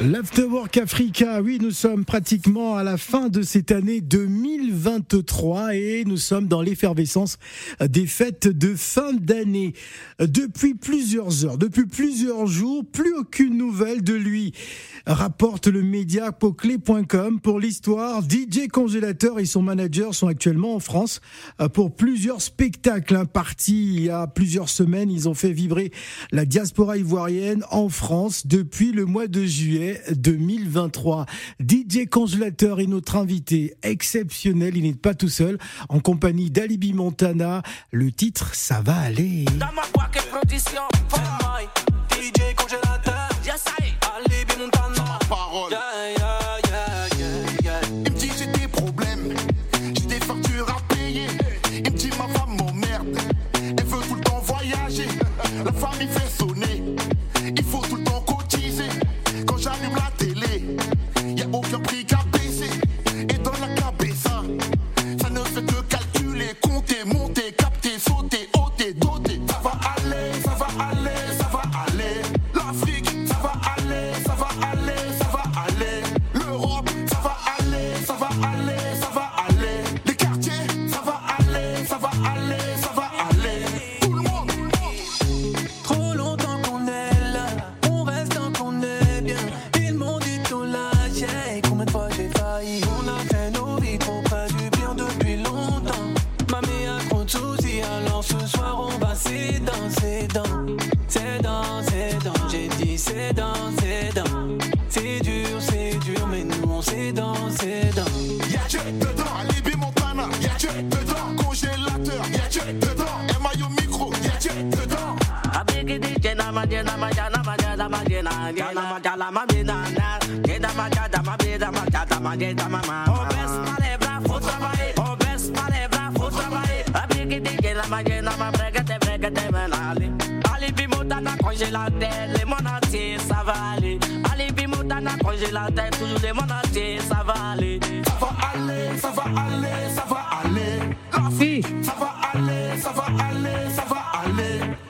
L'Afterwork Africa, oui, nous sommes pratiquement à la fin de cette année 2023 et nous sommes dans l'effervescence des fêtes de fin d'année. Depuis plusieurs heures, depuis plusieurs jours, plus aucune nouvelle de lui, rapporte le média poclé.com. Pour l'histoire, DJ Congélateur et son manager sont actuellement en France pour plusieurs spectacles impartis il y a plusieurs semaines. Ils ont fait vibrer la diaspora ivoirienne en France depuis le mois de juillet. 2023. DJ Congélateur est notre invité exceptionnel. Il n'est pas tout seul. En compagnie d'Alibi Montana. Le titre, ça va aller. Capter, sauter, ôter, doter. Ça va aller, ça va aller, ça va aller. L'Afrique, ça va aller, ça va aller, ça va aller. L'Europe, ça va aller, ça va aller, ça va aller. Les quartiers, ça va aller, ça va aller, ça va aller. Tout le monde, Trop longtemps qu'on est là, on reste tant qu'on est bien. Ils m'ont dit tout lâcher, combien de fois j'ai failli. Entier, ça va aller. Alibi Montana, congélateur, toujours les mon entier, ça va aller.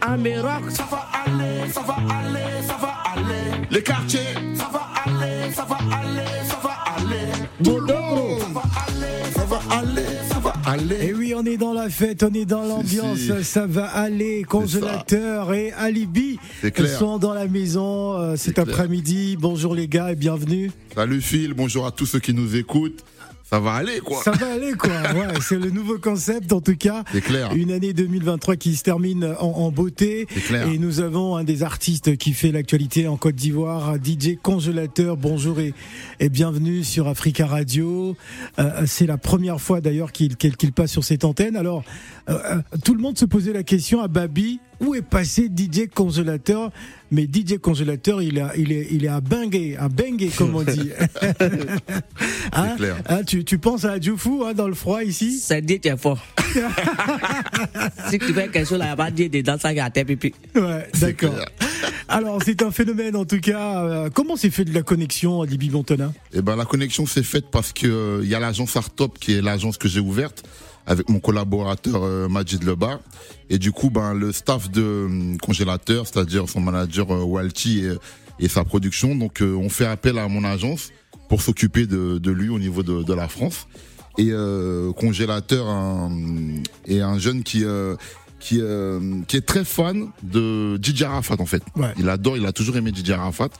Ça va aller, ça va aller, ça va aller. Ça va. Les quartiers, ça va aller, ça va aller, ça va aller. Monde, ça va aller, ça va aller, ça va Et aller. Eh oui, on est dans la fête, on est dans l'ambiance, si. ça va aller. Congélateur et Alibi sont dans la maison euh, cet après-midi. Bonjour les gars et bienvenue. Salut Phil, bonjour à tous ceux qui nous écoutent. Ça va aller quoi. Ça va aller quoi. Ouais, c'est le nouveau concept en tout cas. C'est clair. Une année 2023 qui se termine en, en beauté. C'est clair. Et nous avons un des artistes qui fait l'actualité en Côte d'Ivoire, DJ Congélateur. Bonjour et, et bienvenue sur Africa Radio. Euh, c'est la première fois d'ailleurs qu'il qu'il qu'il passe sur cette antenne. Alors, euh, euh, tout le monde se posait la question à Babi, où est passé DJ Congélateur Mais DJ Congélateur, il, a, il, est, il est à Bangé, à Bangé comme on dit. Hein clair. Hein, tu, tu penses à Djoufou hein, dans le froid ici? C'est dit, tu es fort. si tu fais quelque chose là, il n'y a pas de dire dedans, ça gâte pipi. Ouais, d'accord. Alors, c'est un phénomène en tout cas. Euh, comment s'est fait de la connexion à Libi Montana? Et ben la connexion s'est faite parce que euh, il y a l'agence Artop qui est l'agence que j'ai ouverte avec mon collaborateur euh, Majid Lebar et du coup ben le staff de euh, congélateur, c'est-à-dire son manager euh, Walti et, et sa production, donc euh, on fait appel à mon agence pour s'occuper de, de lui au niveau de, de la France. Et euh, congélateur un, est un jeune qui euh, qui euh, qui est très fan de DJ Arafat en fait. Ouais. Il adore, il a toujours aimé DJ Arafat.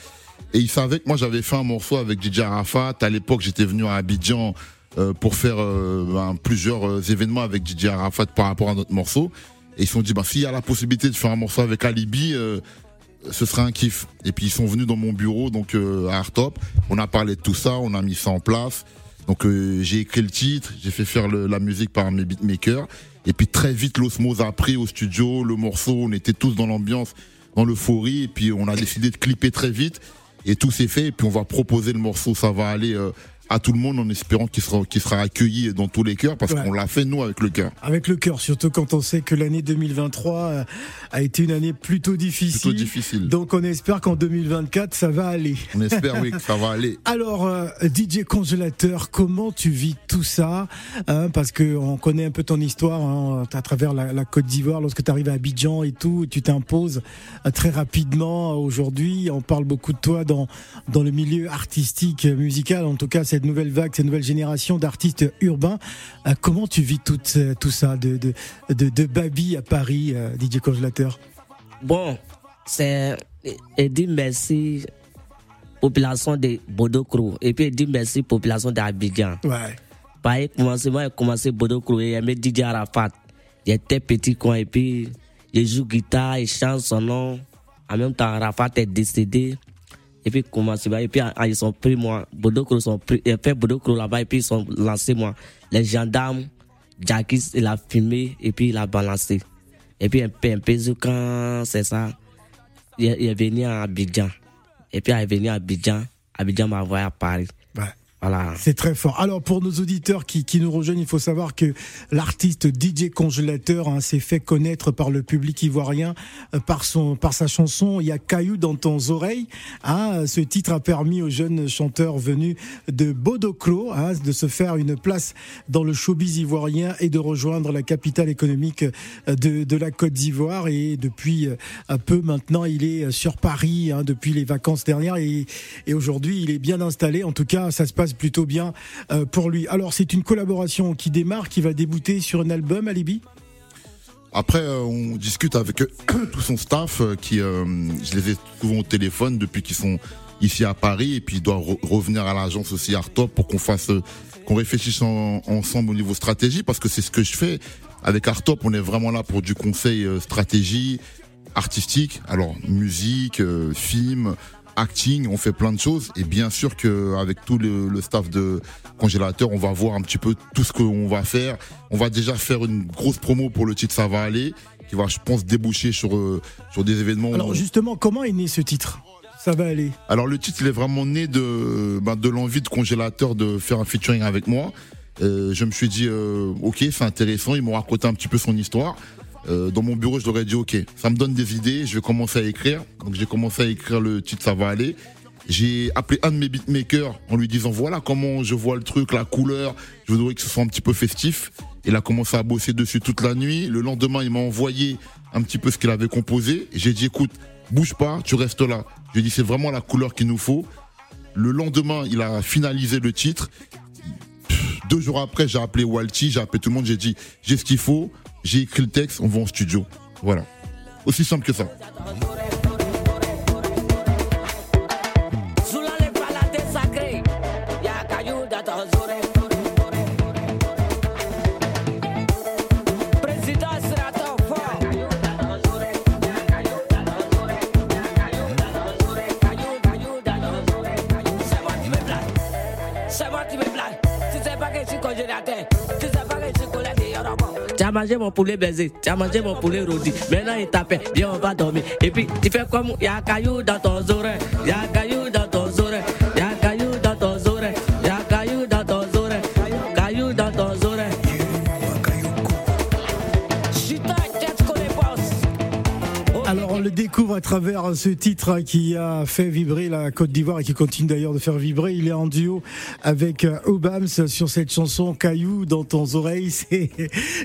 Et il savait que moi j'avais fait un morceau avec DJ Arafat. À l'époque, j'étais venu à Abidjan euh, pour faire euh, ben, plusieurs euh, événements avec DJ Arafat par rapport à notre morceau. Et ils se sont dit, bah, s'il y a la possibilité de faire un morceau avec Alibi, euh, ce serait un kiff. Et puis ils sont venus dans mon bureau, donc euh, à Artop. On a parlé de tout ça, on a mis ça en place. Donc euh, j'ai écrit le titre, j'ai fait faire le- la musique par mes beatmakers. Et puis très vite, l'osmose a pris au studio, le morceau, on était tous dans l'ambiance, dans l'euphorie. Et puis on a décidé de clipper très vite. Et tout s'est fait. Et puis on va proposer le morceau, ça va aller euh, à tout le monde en espérant qu'il sera, accueilli dans tous les cœurs parce Ouais. qu'on l'a fait nous avec le cœur. Avec le cœur, surtout quand on sait que l'année 2023 euh, a été une année plutôt difficile. Plutôt difficile. Donc on espère qu'en 2024 ça va aller. On espère oui que ça va aller. Alors euh, DJ congélateur, comment tu vis tout ça Hein, Parce que on connaît un peu ton histoire hein, à travers la, la Côte d'Ivoire, lorsque tu arrives à Abidjan et tout, tu t'imposes euh, très rapidement. Aujourd'hui, on parle beaucoup de toi dans dans le milieu artistique, musical. En tout cas, cette nouvelle vague, cette nouvelle génération d'artistes urbains. Euh, comment tu vis tout, euh, tout ça de de de, de Babi à Paris, euh, DJ congélateur? Bon, c'est. Et dit merci, population de Bodokro. Et puis, dit merci, population d'Abidjan. Ouais. Par commencement, j'ai commencé Bodokro et aimé DJ Arafat. J'étais petit coin et puis, je joue guitare et chante son nom. En même temps, Arafat est décédé. Et puis, commencé, et puis, ah, ils sont pris moi. Bodokro sont pris, ont fait Bodokro là-bas et puis, ils sont lancés moi. Les gendarmes, Jackie, il a filmé et puis, il a balancé. Et puis, un peu, un peu, quand c'est ça, il est venu à Abidjan. Et puis, il est venu à Abidjan. Abidjan m'a envoyé à Paris. Voilà. C'est très fort. Alors pour nos auditeurs qui, qui nous rejoignent, il faut savoir que l'artiste DJ Congélateur hein, s'est fait connaître par le public ivoirien euh, par son par sa chanson Il y a caillou dans ton oreille. Hein, ce titre a permis aux jeunes chanteurs venus de Bodokro hein, de se faire une place dans le showbiz ivoirien et de rejoindre la capitale économique euh, de, de la Côte d'Ivoire. Et depuis euh, un peu maintenant, il est sur Paris hein, depuis les vacances dernières et, et aujourd'hui il est bien installé. En tout cas, ça se passe plutôt bien euh, pour lui. Alors c'est une collaboration qui démarre, qui va débouter sur un album, Alibi? Après, euh, on discute avec tout son staff euh, qui, je les ai souvent au téléphone depuis qu'ils sont ici à Paris et puis ils doivent re- revenir à l'agence aussi Artop pour qu'on fasse, qu'on réfléchisse en- ensemble au niveau stratégie parce que c'est ce que je fais avec Artop. On est vraiment là pour du conseil stratégie artistique, alors musique, film, acting, on fait plein de choses et bien sûr que avec tout le, le staff de congélateur, on va voir un petit peu tout ce qu'on va faire. On va déjà faire une grosse promo pour le titre Ça va aller, qui va, je pense, déboucher sur euh, sur des événements. Alors justement, comment est né ce titre Ça va aller? Alors le titre, il est vraiment né de ben, de l'envie de congélateur de faire un featuring avec moi. Euh, je me suis dit, euh, ok, c'est intéressant. Ils m'ont raconté un petit peu son histoire. Euh, dans mon bureau, je leur ai dit, ok, ça me donne des idées. Je vais commencer à écrire. Donc j'ai commencé à écrire le titre, ça va aller. J'ai appelé un de mes beatmakers en lui disant, voilà comment je vois le truc, la couleur. Je voudrais que ce soit un petit peu festif. Il a commencé à bosser dessus toute la nuit. Le lendemain, il m'a envoyé un petit peu ce qu'il avait composé. J'ai dit, écoute, bouge pas, tu restes là. Je dit, c'est vraiment la couleur qu'il nous faut. Le lendemain, il a finalisé le titre. Deux jours après, j'ai appelé Walty, j'ai appelé tout le monde, j'ai dit, j'ai ce qu'il faut, j'ai écrit le texte, on va en studio. Voilà. Aussi simple que ça. Mangé mon poulet baisé, tu as mangé mon poulet rôti. Maintenant il t'appelle, viens on va dormir. Et puis tu fais comme, y'a caillou dans ton oreille, y'a caillou travers ce titre qui a fait vibrer la Côte d'Ivoire et qui continue d'ailleurs de faire vibrer. Il est en duo avec euh, Obams sur cette chanson Caillou dans ton oreille. C'est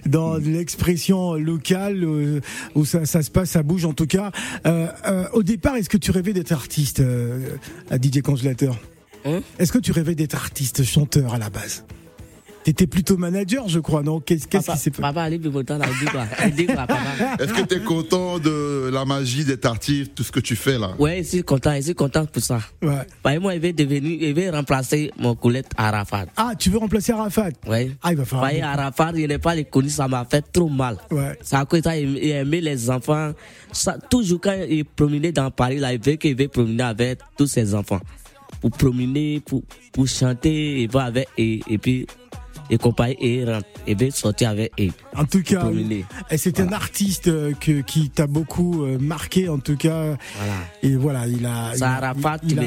dans l'expression locale euh, où ça, ça se passe, ça bouge en tout cas. Euh, euh, au départ, est-ce que tu rêvais d'être artiste, euh, à DJ Congélateur? Hein? Est-ce que tu rêvais d'être artiste, chanteur à la base? T'étais plutôt manager, je crois, non? Qu'est-ce Papa, qui s'est passé? papa, allez, Bibotan, il dit quoi Il dit quoi, papa Est-ce que tu es content de la magie d'être artiste, tout ce que tu fais là? Ouais, je suis content, je suis content pour ça. Ouais. Bah, moi, il va devenir, il va remplacer mon collègue Arafat. Ah, tu veux remplacer Arafat? Ouais. Ah, il va falloir. Voyez, Arafat, il n'est pas les connu, ça m'a fait trop mal. Ouais. Ça a cause de ça, il il aimait les enfants. Ça, toujours quand il promenait dans Paris, là, il veut qu'il veut promener avec tous ses enfants. Pour promener, pour, pour chanter, il va avec, et, et puis, et compagnie et rentre et veut sortir avec eux. En tout cas, c'est un artiste euh, que, qui t'a beaucoup euh, marqué, en tout cas. Voilà. Et voilà, il a, il Ça Arafat, il a-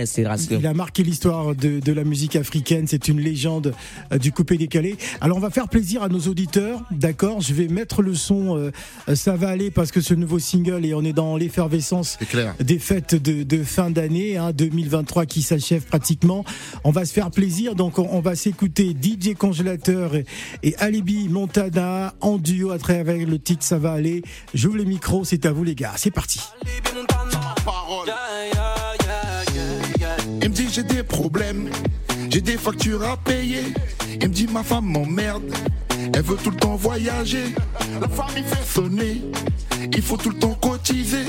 inspiration. Il a marqué l'histoire de, de la musique africaine. C'est une légende euh, du coupé décalé. Alors on va faire plaisir à nos auditeurs, d'accord? Je vais mettre le son. euh, ça va aller parce que ce nouveau single et on est dans l'effervescence des fêtes de, de fin d'année, hein, 2023 qui s'achève pratiquement. On va se faire plaisir, donc on, on va s'écouter DJ Congélateur et, Alibi Montana en duo à travers le titre Ça va aller. J'ouvre les micros, c'est à vous les gars. C'est parti. Il me dit j'ai des problèmes, j'ai des factures à payer. Il me dit ma femme m'emmerde, elle veut tout le temps voyager. La famille fait sonner, il faut tout le temps cotiser.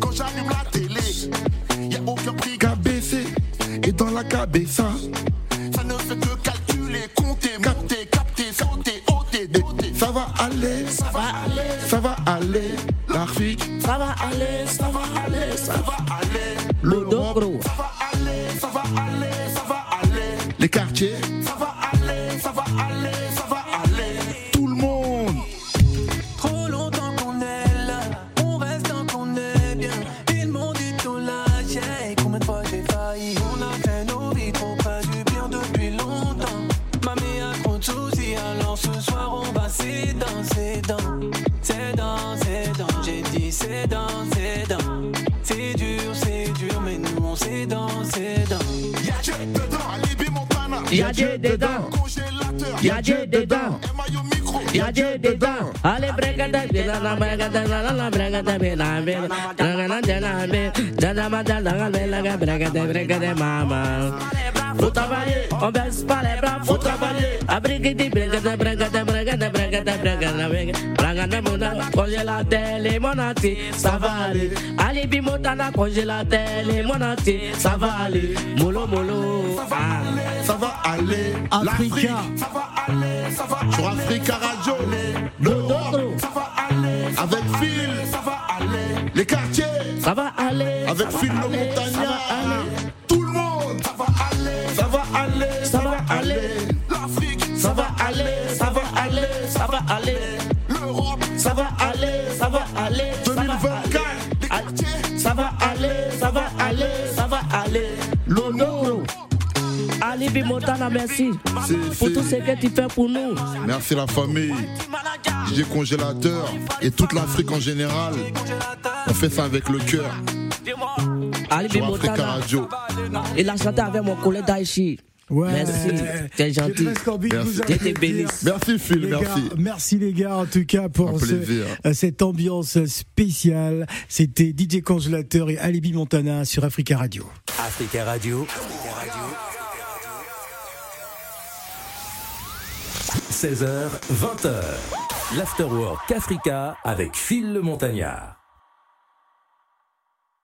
Quand j'allume la télé, y a aucun prix qu'à baisser. Et dans la cabessa, aller, ça va aller, ça va aller. L'Afrique, Ça va aller, ça va aller, ça va aller. Bodo gros. Ça va aller, ça va aller, ça va aller. Les quartiers, Y'a Dieu dedans. Y'a Dieu dedans. Y'a Dieu dedans. Allez, brega Faut travailler, on baisse pas les bras, faut travailler. Abrigue di brega da brega da brega da brega da brega da brega. Brega da mona, congélateur, les monati, ça va aller. Alibi montana, congélateur, les monati, ça va aller. Molo molo, ça va aller. Africa. ça va aller, ça va Sur Africa Radio, va aller. ça va 2024, les aller. quartiers, Ça va aller, ça va aller, ça va aller. l'Ono. Alibi Montana, merci pour tout ce que tu fais pour nous. Merci la famille, DJ Congélateur et toute l'Afrique en général. On fait ça avec le cœur Alibi sur Africa Montana, Radio. il a chanté avec mon collègue Daichi. Ouais. Merci, t'es gentil. Envie de Merci. Phil, Les merci. gars, merci les gars en tout cas pour ce- euh, cette ambiance spéciale. C'était DJ Congélateur et Alibi Montana sur Africa Radio. Africa Radio. 16h, 20h. L'Afterwork Africa avec Phil le Montagnard.